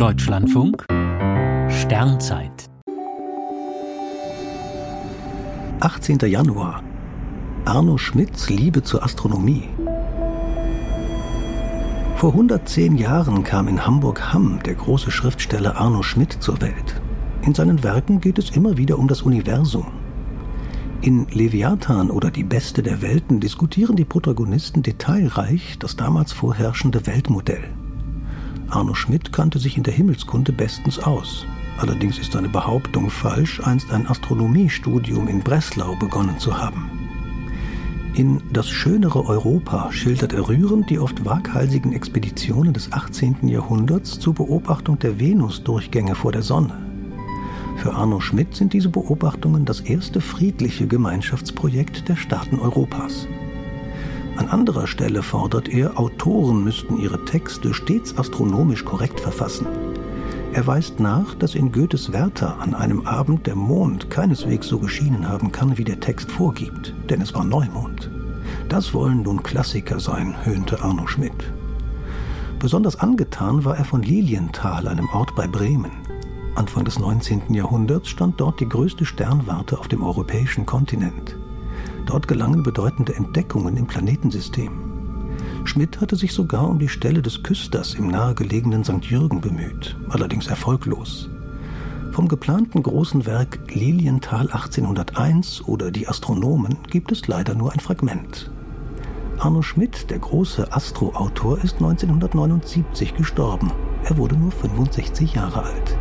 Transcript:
Deutschlandfunk Sternzeit 18. Januar Arno Schmidts Liebe zur Astronomie. Vor 110 Jahren kam in Hamburg-Hamm der große Schriftsteller Arno Schmidt zur Welt. In seinen Werken geht es immer wieder um das Universum. In Leviathan oder Die Beste der Welten diskutieren die Protagonisten detailreich das damals vorherrschende Weltmodell. Arno Schmidt kannte sich in der Himmelskunde bestens aus. Allerdings ist seine Behauptung falsch, einst ein Astronomiestudium in Breslau begonnen zu haben. In Das schönere Europa schildert er rührend die oft waghalsigen Expeditionen des 18. Jahrhunderts zur Beobachtung der Venusdurchgänge vor der Sonne. Für Arno Schmidt sind diese Beobachtungen das erste friedliche Gemeinschaftsprojekt der Staaten Europas. An anderer Stelle fordert er, Autoren müssten ihre Texte stets astronomisch korrekt verfassen. Er weist nach, dass in Goethes Werther an einem Abend der Mond keineswegs so geschienen haben kann, wie der Text vorgibt, denn es war Neumond. Das wollen nun Klassiker sein, höhnte Arno Schmidt. Besonders angetan war er von Lilienthal, einem Ort bei Bremen. Anfang des 19. Jahrhunderts stand dort die größte Sternwarte auf dem europäischen Kontinent. Dort gelangen bedeutende Entdeckungen im Planetensystem. Schmidt hatte sich sogar um die Stelle des Küsters im nahegelegenen St. Jürgen bemüht, allerdings erfolglos. Vom geplanten großen Werk Lilienthal 1801 oder Die Astronomen gibt es leider nur ein Fragment. Arno Schmidt, der große Astroautor, ist 1979 gestorben. Er wurde nur 65 Jahre alt.